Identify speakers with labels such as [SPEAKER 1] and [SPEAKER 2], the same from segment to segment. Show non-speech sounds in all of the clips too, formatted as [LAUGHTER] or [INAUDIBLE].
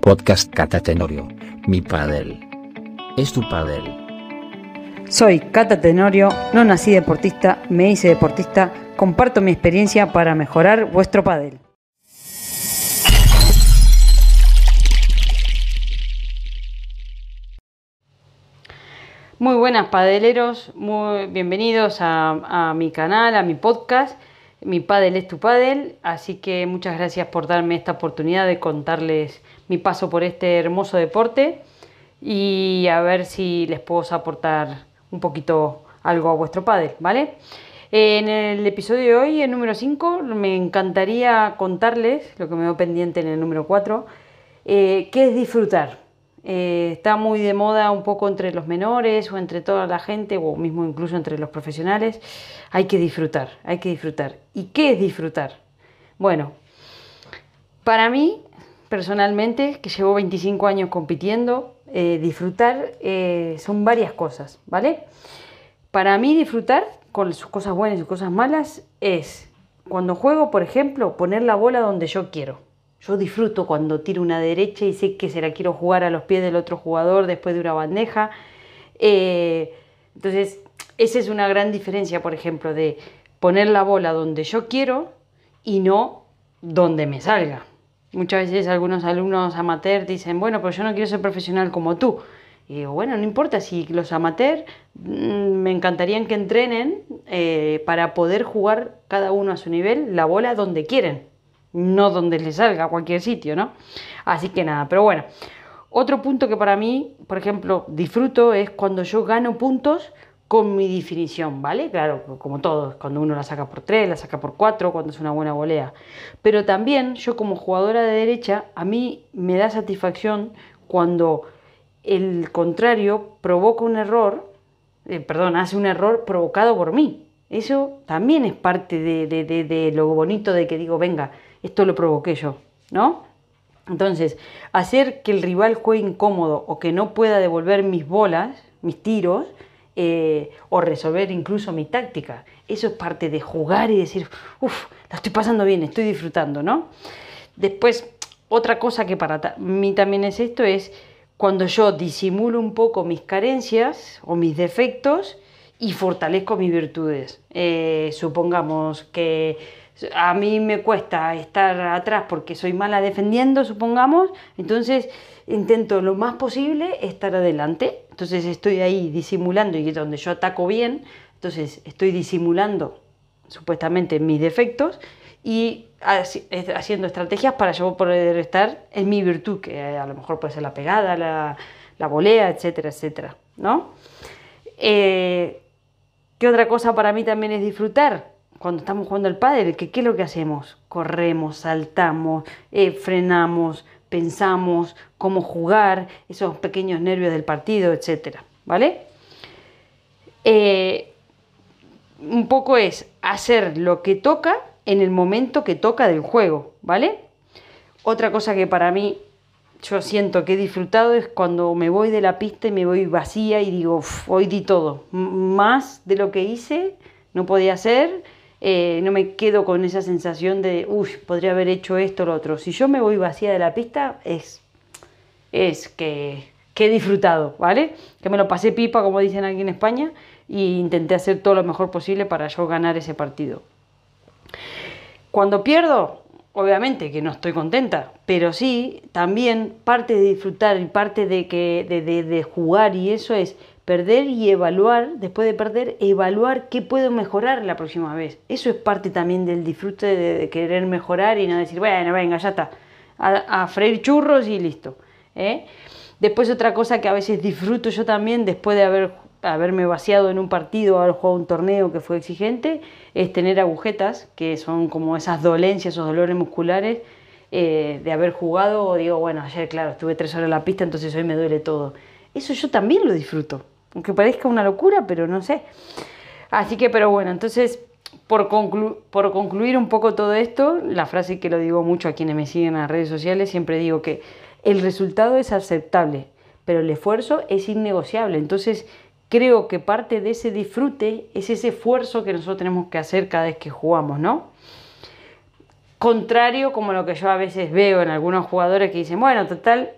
[SPEAKER 1] Podcast Cata Tenorio, mi padel. Es tu padel.
[SPEAKER 2] Soy Cata Tenorio, no nací deportista, me hice deportista, comparto mi experiencia para mejorar vuestro padel. Muy buenas padeleros, muy bienvenidos a, a mi canal, a mi podcast. Mi padel es tu padel, así que muchas gracias por darme esta oportunidad de contarles mi paso por este hermoso deporte y a ver si les puedo aportar un poquito algo a vuestro padre, ¿vale? En el episodio de hoy, el número 5, me encantaría contarles, lo que me dio pendiente en el número 4, eh, qué es disfrutar. Eh, está muy de moda un poco entre los menores o entre toda la gente, o mismo incluso entre los profesionales. Hay que disfrutar, hay que disfrutar. ¿Y qué es disfrutar? Bueno, para mí, personalmente, que llevo 25 años compitiendo, eh, disfrutar son varias cosas, ¿vale? Para mí disfrutar, con sus cosas buenas y sus cosas malas, es cuando juego, por ejemplo, poner la bola donde yo quiero. Yo disfruto cuando tiro una derecha y sé que se la quiero jugar a los pies del otro jugador después de una bandeja. Eh, entonces, esa es una gran diferencia, por ejemplo, de poner la bola donde yo quiero y no donde me salga. Muchas veces algunos alumnos amateurs dicen, bueno, pero yo no quiero ser profesional como tú. Y digo, bueno, no importa si los amateurs mm, me encantarían que entrenen eh, para poder jugar cada uno a su nivel la bola donde quieren, no donde les salga a cualquier sitio, ¿no? Así que nada, pero bueno. Otro punto que para mí, por ejemplo, disfruto es cuando yo gano puntos con mi definición, ¿vale? Claro, como todos, cuando uno la saca por 3, la saca por 4, cuando es una buena volea. Pero también yo como jugadora de derecha, a mí me da satisfacción cuando el contrario provoca un error, eh, perdón, hace un error provocado por mí. Eso también es parte de, de, lo bonito de que digo, venga, esto lo provoqué yo, ¿no? Entonces, hacer que el rival juegue incómodo o que no pueda devolver mis bolas, mis tiros, eh, o resolver incluso mi táctica. Eso es parte de jugar y decir, uff, la estoy pasando bien, estoy disfrutando, ¿no? Después, otra cosa que para mí también es esto es cuando yo disimulo un poco mis carencias o mis defectos y fortalezco mis virtudes. Eh, supongamos que a mí me cuesta estar atrás porque soy mala defendiendo, supongamos, entonces intento lo más posible estar adelante. Entonces estoy ahí disimulando y donde yo ataco bien, entonces estoy disimulando supuestamente mis defectos y haciendo estrategias para yo poder estar en mi virtud, que a lo mejor puede ser la pegada, la, la volea, etcétera, etcétera, ¿no? Eh, ¿Qué otra cosa para mí también es disfrutar? Cuando estamos jugando al pádel, ¿qué, ¿qué es lo que hacemos? Corremos, saltamos, eh, frenamos, pensamos cómo jugar, esos pequeños nervios del partido, etcétera, ¿vale? Eh, un poco es hacer lo que toca en el momento que toca del juego, ¿vale? Otra cosa que para mí yo siento que he disfrutado es cuando me voy de la pista y me voy vacía y digo, hoy di todo, más de lo que hice no podía hacer, eh, no me quedo con esa sensación de, uy, podría haber hecho esto o lo otro. Si yo me voy vacía de la pista es, es que, he disfrutado, ¿vale? Que me lo pasé pipa, como dicen aquí en España, e intenté hacer todo lo mejor posible para yo ganar ese partido. Cuando pierdo, obviamente que no estoy contenta, pero sí, también parte de disfrutar y parte de, que, de, jugar y eso es perder y evaluar, después de perder, evaluar qué puedo mejorar la próxima vez. Eso es parte también del disfrute de, querer mejorar y no decir, bueno, venga, ya está, a, freír churros y listo. ¿eh? Después otra cosa que a veces disfruto yo también después de haber haberme vaciado en un partido, haber jugado un torneo que fue exigente, es tener agujetas, que son como esas dolencias, esos dolores musculares eh, de haber jugado. Digo, bueno, ayer, claro, estuve tres horas en la pista, entonces hoy me duele todo. Eso yo también lo disfruto, aunque parezca una locura, pero no sé. Así que, pero bueno, entonces, por, concluir un poco todo esto, la frase que lo digo mucho a quienes me siguen en las redes sociales, siempre digo que el resultado es aceptable, pero el esfuerzo es innegociable. Entonces, creo que parte de ese disfrute es ese esfuerzo que nosotros tenemos que hacer cada vez que jugamos, ¿no? contrario como lo que yo a veces veo en algunos jugadores que dicen, bueno, total,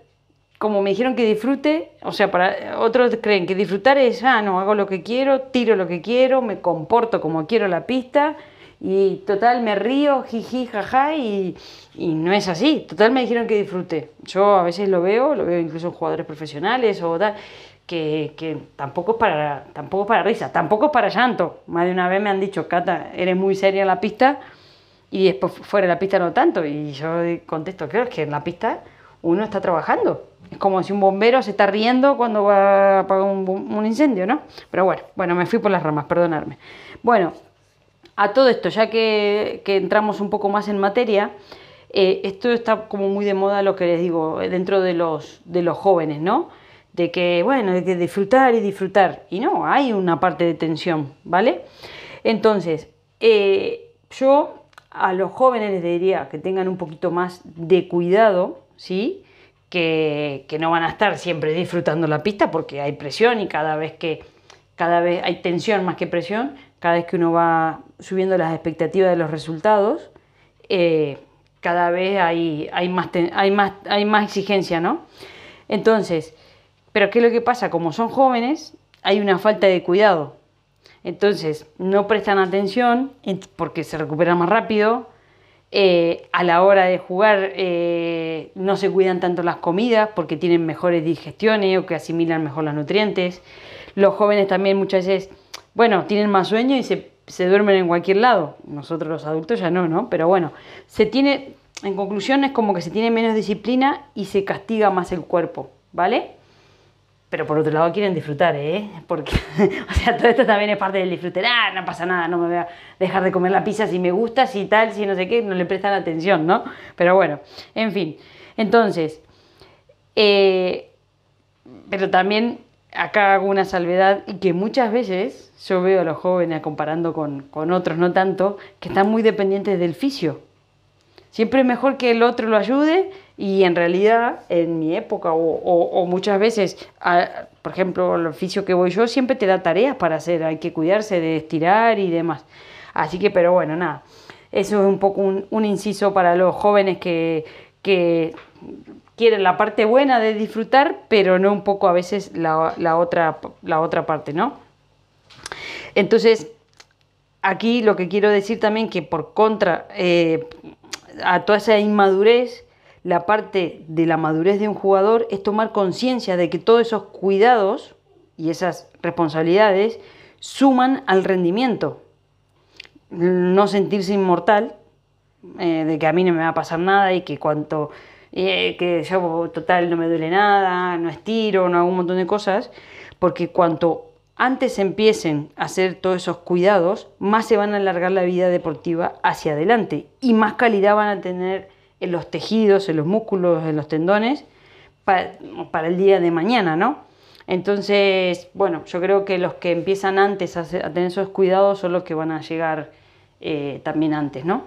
[SPEAKER 2] como me dijeron que disfrute, o sea, para otros creen que disfrutar es, ah, no, hago lo que quiero, tiro lo que quiero, me comporto como quiero la pista y total me río, jiji, jaja y, y no es así, total me dijeron que disfrute. Yo a veces lo veo, lo veo incluso en jugadores profesionales o tal, que, que, tampoco, es para, tampoco para risa, tampoco es para llanto. Más de una vez me han dicho, Cata, eres muy seria en la pista y después fuera de la pista no tanto. Y yo contesto, creo que en la pista uno está trabajando. Es como si un bombero se está riendo cuando va a apagar un, incendio, ¿no? Pero bueno, bueno, me fui por las ramas, perdonadme. Bueno, a todo esto, ya que, entramos un poco más en materia, eh, esto está como muy de moda lo que les digo, dentro de los, de los jóvenes, ¿no? De que, bueno, de que disfrutar y disfrutar. Y no, hay una parte de tensión, ¿vale? Entonces, eh, yo a los jóvenes les diría que tengan un poquito más de cuidado, ¿sí? Que, no van a estar siempre disfrutando la pista porque hay presión y cada vez que cada vez hay tensión más que presión, cada vez que uno va subiendo las expectativas de los resultados, eh, cada vez hay, hay, más, hay, más, hay más exigencia, ¿no? Entonces, pero ¿qué es lo que pasa? Como son jóvenes, hay una falta de cuidado. Entonces, no prestan atención porque se recuperan más rápido. Eh, a la hora de jugar eh, no se cuidan tanto las comidas porque tienen mejores digestiones o que asimilan mejor los nutrientes. Los jóvenes también muchas veces, bueno, tienen más sueño y se, se duermen en cualquier lado. Nosotros los adultos ya no, ¿no? Pero bueno, se tiene, en conclusión es como que se tiene menos disciplina y se castiga más el cuerpo, ¿vale? Pero por otro lado quieren disfrutar, ¿eh? Porque, [LAUGHS] o sea, todo esto también es parte del disfrute. Ah, no pasa nada, no me voy a dejar de comer la pizza si me gusta, si tal, si no sé qué, no le prestan atención, ¿no? Pero bueno, en fin. Entonces, eh, pero también acá hago una salvedad y que muchas veces yo veo a los jóvenes comparando con, con otros, no tanto, que están muy dependientes del fisio. Siempre es mejor que el otro lo ayude y en realidad, en mi época, o, muchas veces, por ejemplo, el oficio que voy yo siempre te da tareas para hacer, hay que cuidarse de estirar y demás. Así que, pero bueno, nada, eso es un poco un, inciso para los jóvenes que, que, quieren la parte buena de disfrutar, pero no un poco a veces la, la, otra, la otra parte, ¿no? Entonces, aquí lo que quiero decir también que por contra eh, a toda esa inmadurez, la parte de la madurez de un jugador es tomar conciencia de que todos esos cuidados y esas responsabilidades suman al rendimiento. No sentirse inmortal, eh, de que a mí no me va a pasar nada y que cuanto eh, que yo total no me duele nada, no estiro, no hago un montón de cosas, porque cuanto antes empiecen a hacer todos esos cuidados, más se van a alargar la vida deportiva hacia adelante y más calidad van a tener en los tejidos, en los músculos, en los tendones, para, el día de mañana, ¿no? Entonces, bueno, yo creo que los que empiezan antes a, tener esos cuidados son los que van a llegar eh, también antes, ¿no?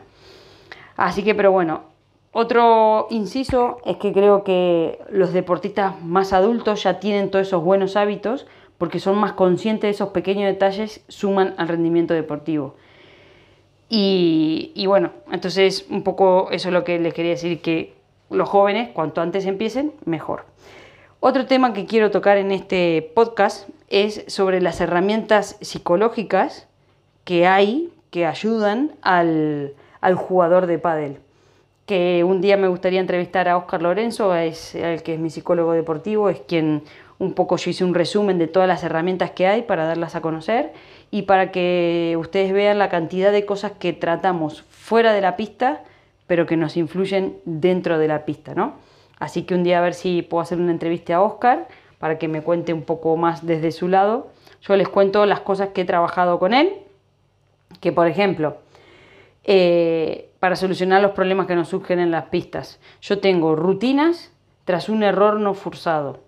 [SPEAKER 2] Así que, pero bueno, otro inciso es que creo que los deportistas más adultos ya tienen todos esos buenos hábitos porque son más conscientes de esos pequeños detalles, suman al rendimiento deportivo. Y, bueno, entonces un poco eso es lo que les quería decir, que los jóvenes cuanto antes empiecen, mejor. Otro tema que quiero tocar en este podcast es sobre las herramientas psicológicas que hay que ayudan al, jugador de pádel. Que un día me gustaría entrevistar a Oscar Lorenzo, es el que es mi psicólogo deportivo, es quien un poco yo hice un resumen de todas las herramientas que hay para darlas a conocer y para que ustedes vean la cantidad de cosas que tratamos fuera de la pista, pero que nos influyen dentro de la pista, ¿no? Así que un día a ver si puedo hacer una entrevista a Oscar para que me cuente un poco más desde su lado. Yo les cuento las cosas que he trabajado con él, que por ejemplo, eh, para solucionar los problemas que nos surgen en las pistas, yo tengo rutinas tras un error no forzado.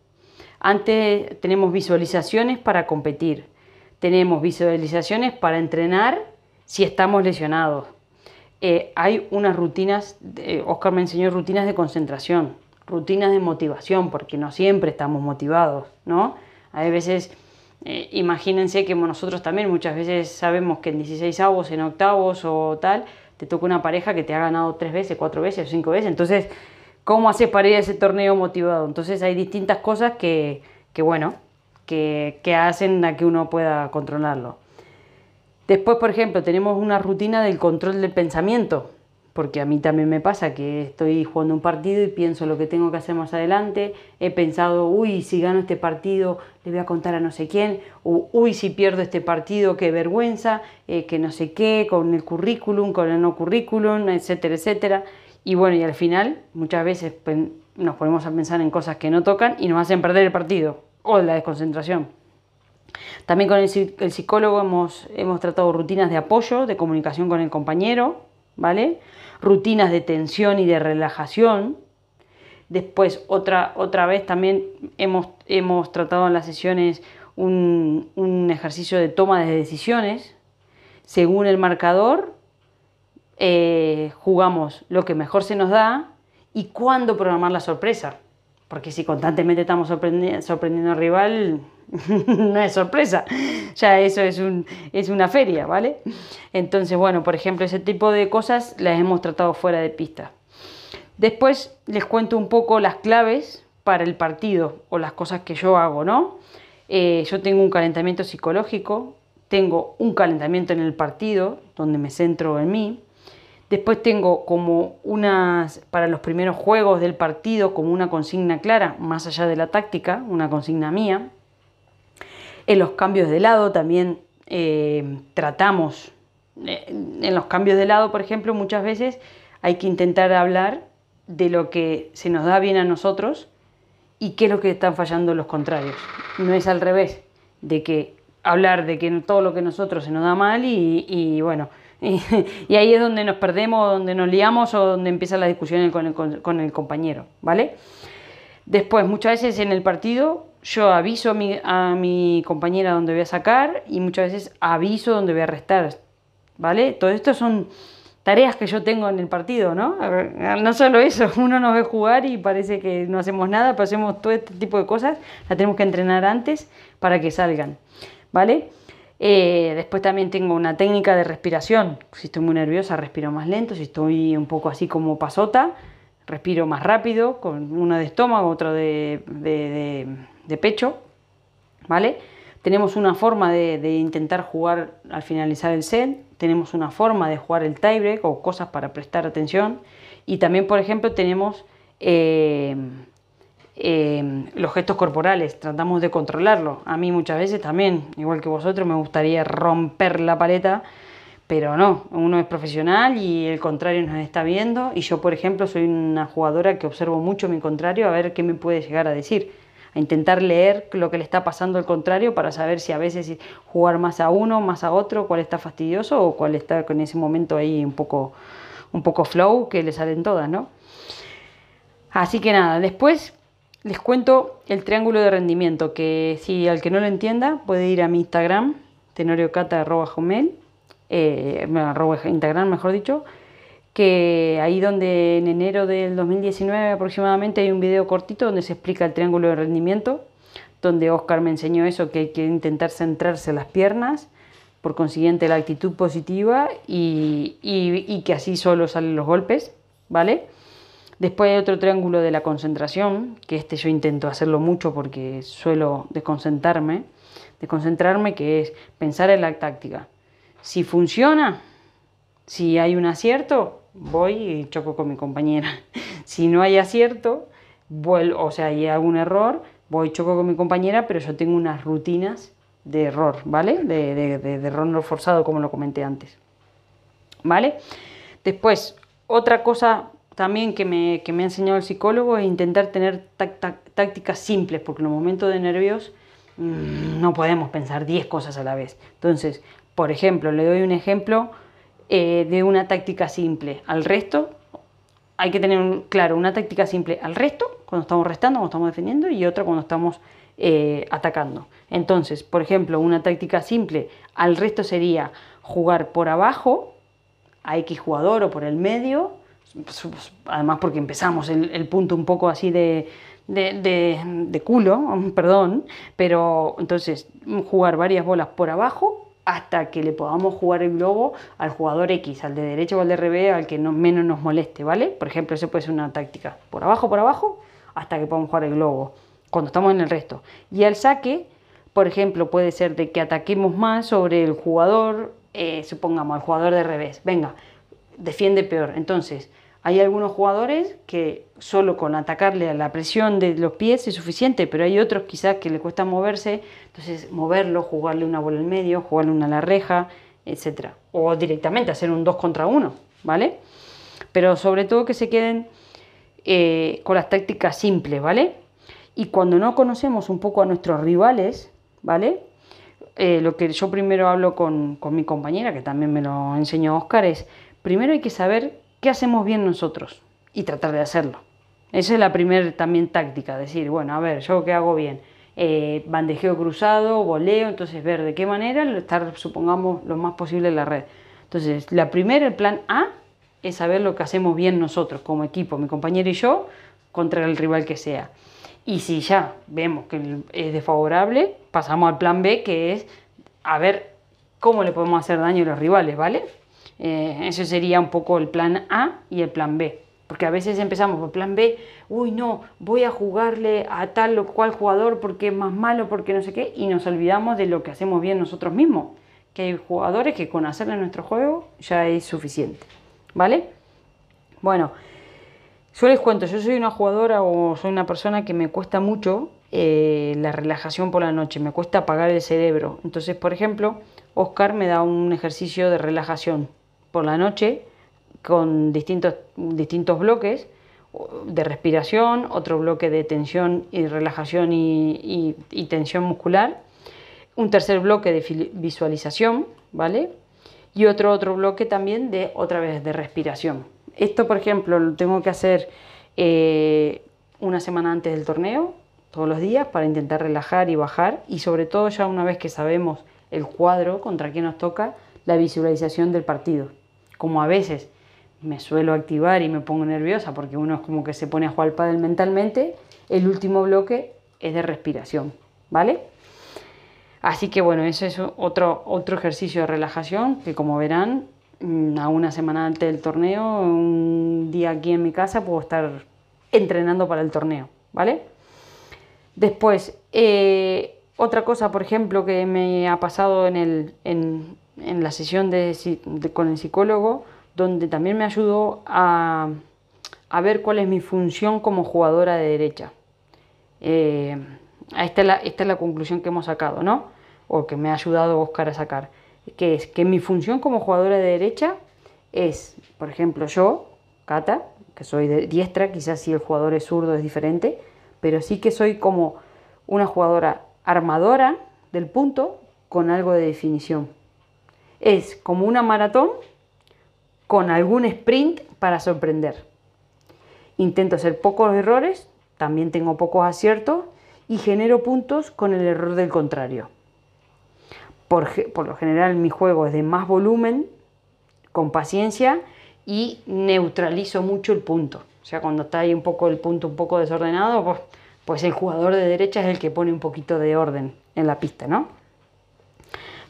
[SPEAKER 2] Antes tenemos visualizaciones para competir tenemos visualizaciones para entrenar si estamos lesionados. Eh, hay unas rutinas, Oscar me enseñó rutinas de concentración, rutinas de motivación, porque no siempre estamos motivados, ¿no? Hay veces, eh, imagínense que nosotros también muchas veces sabemos que en 16 avos, en octavos o tal, te toca una pareja que te ha ganado tres veces, cuatro veces, cinco veces. Entonces, ¿cómo haces para ir a ese torneo motivado? Entonces hay distintas cosas que, que bueno, que, hacen a que uno pueda controlarlo. Después, por ejemplo, tenemos una rutina del control del pensamiento porque a mí también me pasa que estoy jugando un partido y pienso lo que tengo que hacer más adelante, he pensado, uy, si gano este partido le voy a contar a no sé quién, o uy, si pierdo este partido, qué vergüenza, eh, que no sé qué, con el currículum, con el no currículum, etcétera, etcétera. Y bueno, y al final muchas veces nos ponemos a pensar en cosas que no tocan y nos hacen perder el partido o la desconcentración. También con el, psicólogo hemos, hemos tratado rutinas de apoyo, de comunicación con el compañero, ¿vale? rutinas de tensión y de relajación. Después, otra, otra vez también hemos, hemos tratado en las sesiones un, ejercicio de toma de decisiones. Según el marcador, eh, jugamos lo que mejor se nos da y cuándo programar la sorpresa. Porque si constantemente estamos sorprendiendo, al rival, [LAUGHS] no es sorpresa, ya eso es, un, es una feria, ¿vale? Entonces, bueno, por ejemplo, ese tipo de cosas las hemos tratado fuera de pista. Después les cuento un poco las claves para el partido o las cosas que yo hago, ¿no? Eh, yo tengo un calentamiento psicológico, tengo un calentamiento en el partido, donde me centro en mí, Después tengo como unas, para los primeros juegos del partido, como una consigna clara, más allá de la táctica, una consigna mía. En los cambios de lado también eh, tratamos, eh, en los cambios de lado, por ejemplo, muchas veces hay que intentar hablar de lo que se nos da bien a nosotros y qué es lo que están fallando los contrarios. No es al revés, de que hablar de que todo lo que a nosotros se nos da mal y bueno, [LAUGHS] y, ahí es donde nos perdemos, donde nos liamos o donde empieza la discusión con el, compañero, ¿vale? Después, muchas veces en el partido yo aviso a mi, compañera donde voy a sacar y muchas veces aviso donde voy a restar, ¿vale? Todo esto son tareas que yo tengo en el partido, ¿no? No solo eso, [LAUGHS] uno nos ve jugar y parece que no hacemos nada, pero hacemos todo este tipo de cosas, la tenemos que entrenar antes para que salgan, ¿vale? Eh, después también tengo una técnica de respiración. Si estoy muy nerviosa, respiro más lento. Si estoy un poco así como pasota, respiro más rápido, con una de estómago, otra de, pecho. ¿Vale? Tenemos una forma de, intentar jugar al finalizar el set. Tenemos una forma de jugar el tiebreak o cosas para prestar atención. Y también, por ejemplo, tenemos eh, Em, los gestos corporales, tratamos de controlarlo. A mí muchas veces también, igual que vosotros, me gustaría romper la paleta, pero no, uno es profesional y el contrario nos está viendo y yo, por ejemplo, soy una jugadora que observo mucho mi contrario a ver qué me puede llegar a decir, a intentar leer lo que le está pasando al contrario para saber si a veces jugar más a uno, más a otro, cuál está fastidioso o cuál está con ese momento ahí un poco, un poco flow que le salen todas, ¿no? Así que nada, después les cuento el triángulo de rendimiento, que si al que no lo entienda puede ir a mi Instagram, tenoriocata.com, eh, arroba Instagram mejor dicho, que ahí donde en enero del 2019 aproximadamente hay un video cortito donde se explica el triángulo de rendimiento, donde Oscar me enseñó eso, que hay que intentar centrarse las piernas, por consiguiente la actitud positiva y, y que así solo salen los golpes, ¿vale? Después hay otro triángulo de la concentración, que este yo intento hacerlo mucho porque suelo desconcentrarme, desconcentrarme que es pensar en la táctica. Si funciona, si hay un acierto, voy y choco con mi compañera. [LAUGHS] Si no hay acierto, vuelvo, o sea, hay algún error, voy y choco con mi compañera, pero yo tengo unas rutinas de error, ¿vale? De, de, error no forzado, como lo comenté antes. ¿Vale? Después, otra cosa también que me, que me ha enseñado el psicólogo es intentar tener tácticas simples, porque en los momentos de nervios mm, no podemos pensar 10 cosas a la vez. Entonces, por ejemplo, le doy un ejemplo eh, de una táctica simple. Al resto, hay que tener claro una táctica simple al resto, cuando estamos restando, cuando estamos defendiendo, y otra cuando estamos eh, atacando. Entonces, por ejemplo, una táctica simple al resto sería jugar por abajo a X jugador o por el medio además porque empezamos el, punto un poco así de, de, culo, [LAUGHS] perdón, pero entonces jugar varias bolas por abajo hasta que le podamos jugar el globo al jugador X, al de derecha o al de revés, al que no, menos nos moleste, ¿vale? Por ejemplo, eso puede ser una táctica. Por abajo, por abajo, hasta que podamos jugar el globo, cuando estamos en el resto. Y al saque, por ejemplo, puede ser de que ataquemos más sobre el jugador, eh, supongamos, al jugador de revés. Venga, defiende peor. Entonces, hay algunos jugadores que solo con atacarle a la presión de los pies es suficiente, pero hay otros quizás que le cuesta moverse, entonces moverlo, jugarle una bola en medio, jugarle una a la reja, etc. O directamente hacer un 2 contra 1, ¿vale? Pero sobre todo que se queden eh, con las tácticas simples, ¿vale? Y cuando no conocemos un poco a nuestros rivales, ¿vale? Eh, lo que yo primero hablo con, con mi compañera, que también me lo enseñó Oscar, es primero hay que saber qué hacemos bien nosotros y tratar de hacerlo. Esa es la primera también táctica, decir, bueno, a ver, yo qué hago bien. Eh, bandejeo cruzado, voleo, entonces ver de qué manera estar, supongamos, lo más posible en la red. Entonces, la primera, el plan A, es saber lo que hacemos bien nosotros como equipo, mi compañero y yo, contra el rival que sea. Y si ya vemos que es desfavorable, pasamos al plan B, que es a ver cómo le podemos hacer daño a los rivales, ¿vale? Eh, ese sería un poco el plan A y el plan B. Porque a veces empezamos por plan B, uy no, voy a jugarle a tal o cual jugador porque es más malo, porque no sé qué, y nos olvidamos de lo que hacemos bien nosotros mismos. Que hay jugadores que con hacerle nuestro juego ya es suficiente. ¿Vale? Bueno, yo les cuento, yo soy una jugadora o soy una persona que me cuesta mucho eh, la relajación por la noche, me cuesta apagar el cerebro. Entonces, por ejemplo, Oscar me da un ejercicio de relajación por la noche con distintos, distintos bloques de respiración, otro bloque de tensión y relajación y, tensión muscular, un tercer bloque de visualización, ¿vale? Y otro, otro bloque también de otra vez de respiración. Esto, por ejemplo, lo tengo que hacer eh, una semana antes del torneo, todos los días, para intentar relajar y bajar, y sobre todo ya una vez que sabemos el cuadro contra quién nos toca, la visualización del partido como a veces me suelo activar y me pongo nerviosa porque uno es como que se pone a jugar al pádel mentalmente, el último bloque es de respiración, ¿vale? Así que bueno, ese es otro, otro ejercicio de relajación que como verán, mm, a una semana antes del torneo, un día aquí en mi casa puedo estar entrenando para el torneo, ¿vale? Después, eh, otra cosa, por ejemplo, que me ha pasado en, el, en, en la sesión con el psicólogo, donde también me ayudó a, ver cuál es mi función como jugadora de derecha. Eh, esta, es la, esta es la conclusión que hemos sacado, ¿no? O que me ha ayudado Oscar a sacar. Que es que mi función como jugadora de derecha es, por ejemplo, yo, Cata, que soy de diestra, quizás si el jugador es zurdo es diferente, pero sí que soy como una jugadora armadora del punto con algo de definición es como una maratón con algún sprint para sorprender. Intento hacer pocos errores, también tengo pocos aciertos y genero puntos con el error del contrario. Por, lo general mi juego es de más volumen, con paciencia y neutralizo mucho el punto. O sea, cuando está ahí un poco el punto un poco desordenado, pues, el jugador de derecha es el que pone un poquito de orden en la pista, ¿no?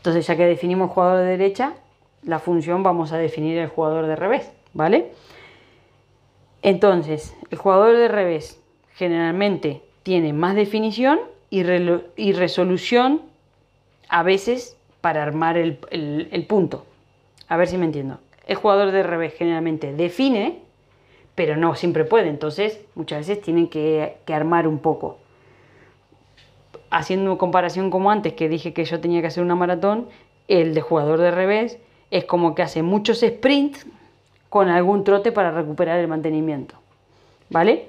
[SPEAKER 2] Entonces, ya que definimos jugador de derecha, la función vamos a definir el jugador de revés, ¿vale? Entonces, el jugador de revés generalmente tiene más definición y, resolución a veces para armar el, punto. A ver si me entiendo. El jugador de revés generalmente define, pero no siempre puede. Entonces, muchas veces tienen que armar un poco haciendo comparación como antes, que dije que yo tenía que hacer una maratón, el de jugador de revés es como que hace muchos sprints con algún trote para recuperar el mantenimiento. ¿Vale?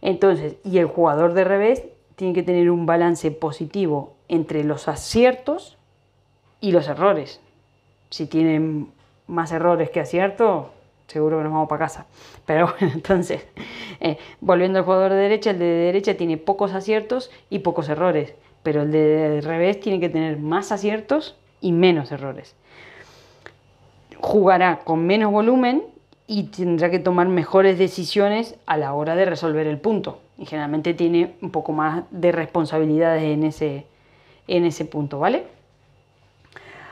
[SPEAKER 2] Entonces, y el jugador de revés tiene que tener un balance positivo entre los aciertos y los errores. Si tienen más errores que aciertos, seguro que nos vamos para casa. Pero bueno, [LAUGHS] entonces, eh, volviendo al jugador de derecha, el de derecha tiene pocos aciertos y pocos errores, pero el de revés tiene que tener más aciertos y menos errores. Jugará con menos volumen y tendrá que tomar mejores decisiones a la hora de resolver el punto. Y generalmente tiene un poco más de responsabilidades en ese, en ese punto, ¿vale?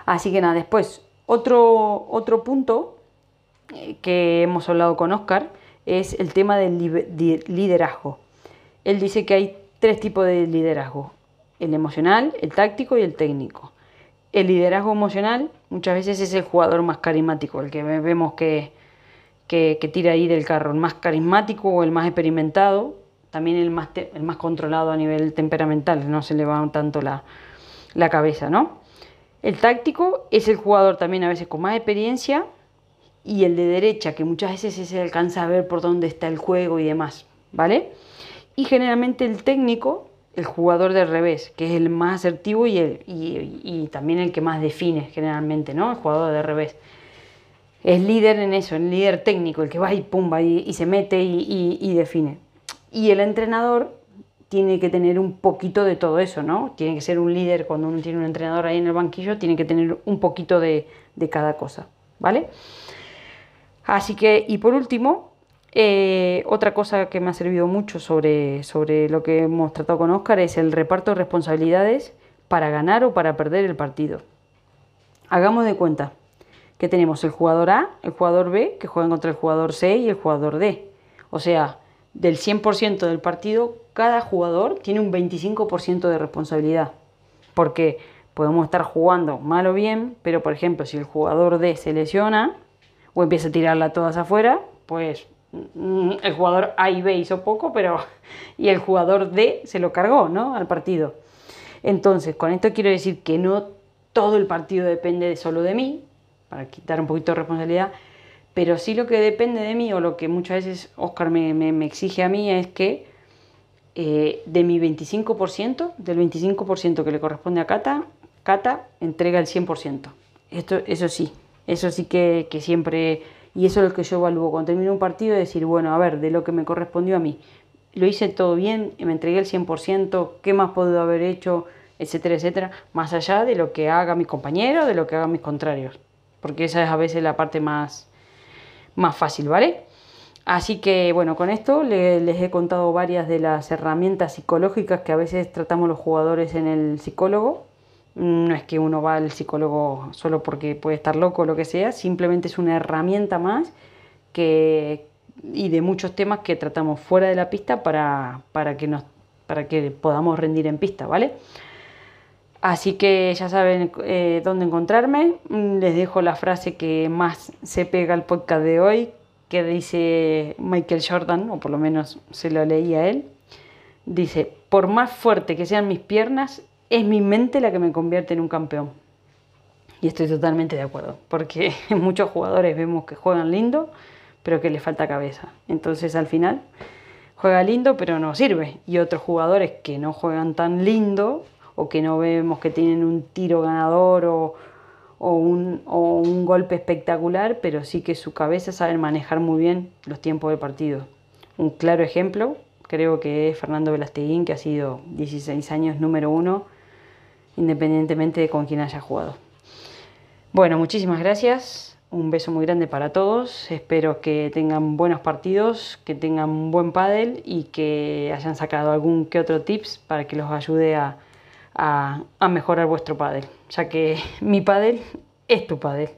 [SPEAKER 2] Así que nada, después, otro, otro punto que hemos hablado con Oscar es el tema del liderazgo. Él dice que hay tres tipos de liderazgo, el emocional, el táctico y el técnico. El liderazgo emocional muchas veces es el jugador más carismático, el que vemos que, que, tira ahí del carro, el más carismático o el más experimentado, también el más, el más controlado a nivel temperamental, no se le va tanto la, la cabeza, ¿no? El táctico es el jugador también a veces con más experiencia y el de derecha, que muchas veces se alcanza a ver por dónde está el juego y demás, ¿vale? Y generalmente el técnico, el jugador de revés, que es el más asertivo y, el, y, también el que más define generalmente, ¿no? El jugador de revés. Es líder en eso, el líder técnico, el que va y pumba y, se mete y, define. Y el entrenador tiene que tener un poquito de todo eso, ¿no? Tiene que ser un líder cuando uno tiene un entrenador ahí en el banquillo, tiene que tener un poquito de, de cada cosa, ¿vale? Así que, y por último, eh, otra cosa que me ha servido mucho sobre, sobre lo que hemos tratado con Oscar es el reparto de responsabilidades para ganar o para perder el partido. Hagamos de cuenta que tenemos el jugador A, el jugador B, que juegan contra el jugador C y el jugador D. O sea, del 100% del partido, cada jugador tiene un 25% de responsabilidad. Porque podemos estar jugando mal o bien, pero por ejemplo, si el jugador D se lesiona, o empieza a tirarla todas afuera, pues mm, el jugador A y B hizo poco, pero [LAUGHS] y el jugador D se lo cargó, ¿no? Al partido. Entonces, con esto quiero decir que no todo el partido depende solo de mí, para quitar un poquito de responsabilidad, pero sí lo que depende de mí, o lo que muchas veces Oscar me, exige a mí, es que eh, de mi 25%, del 25% que le corresponde a Cata, Cata entrega el 100%. Esto, eso sí, eso sí que, siempre, y eso es lo que yo evalúo. Cuando termino un partido, es decir, bueno, a ver, de lo que me correspondió a mí, lo hice todo bien, me entregué el 100%, ¿qué más puedo haber hecho? etcétera, etcétera, más allá de lo que haga mi compañero, de lo que hagan mis contrarios, porque esa es a veces la parte más, más fácil, ¿vale? Así que bueno, con esto les he contado varias de las herramientas psicológicas que a veces tratamos los jugadores en el psicólogo no es que uno va al psicólogo solo porque puede estar loco o lo que sea, simplemente es una herramienta más que, y de muchos temas que tratamos fuera de la pista para, para, que, nos, para que podamos rendir en pista, ¿vale? Así que ya saben eh, dónde encontrarme. Mm, les dejo la frase que más se pega al podcast de hoy, que dice Michael Jordan, o por lo menos se lo leí a él. Dice, por más fuerte que sean mis piernas, es mi mente la que me convierte en un campeón. Y estoy totalmente de acuerdo, porque [LAUGHS] muchos jugadores vemos que juegan lindo, pero que les falta cabeza. Entonces al final juega lindo, pero no sirve. Y otros jugadores que no juegan tan lindo o que no vemos que tienen un tiro ganador o, un, o un golpe espectacular, pero sí que su cabeza sabe manejar muy bien los tiempos del partido. Un claro ejemplo creo que es Fernando Velasteguín, que ha sido 16 años número uno independientemente de con quién haya jugado. Bueno, muchísimas gracias. Un beso muy grande para todos. Espero que tengan buenos partidos, que tengan un buen pádel y que hayan sacado algún que otro tips para que los ayude a, a mejorar vuestro pádel, ya que mi pádel es tu pádel.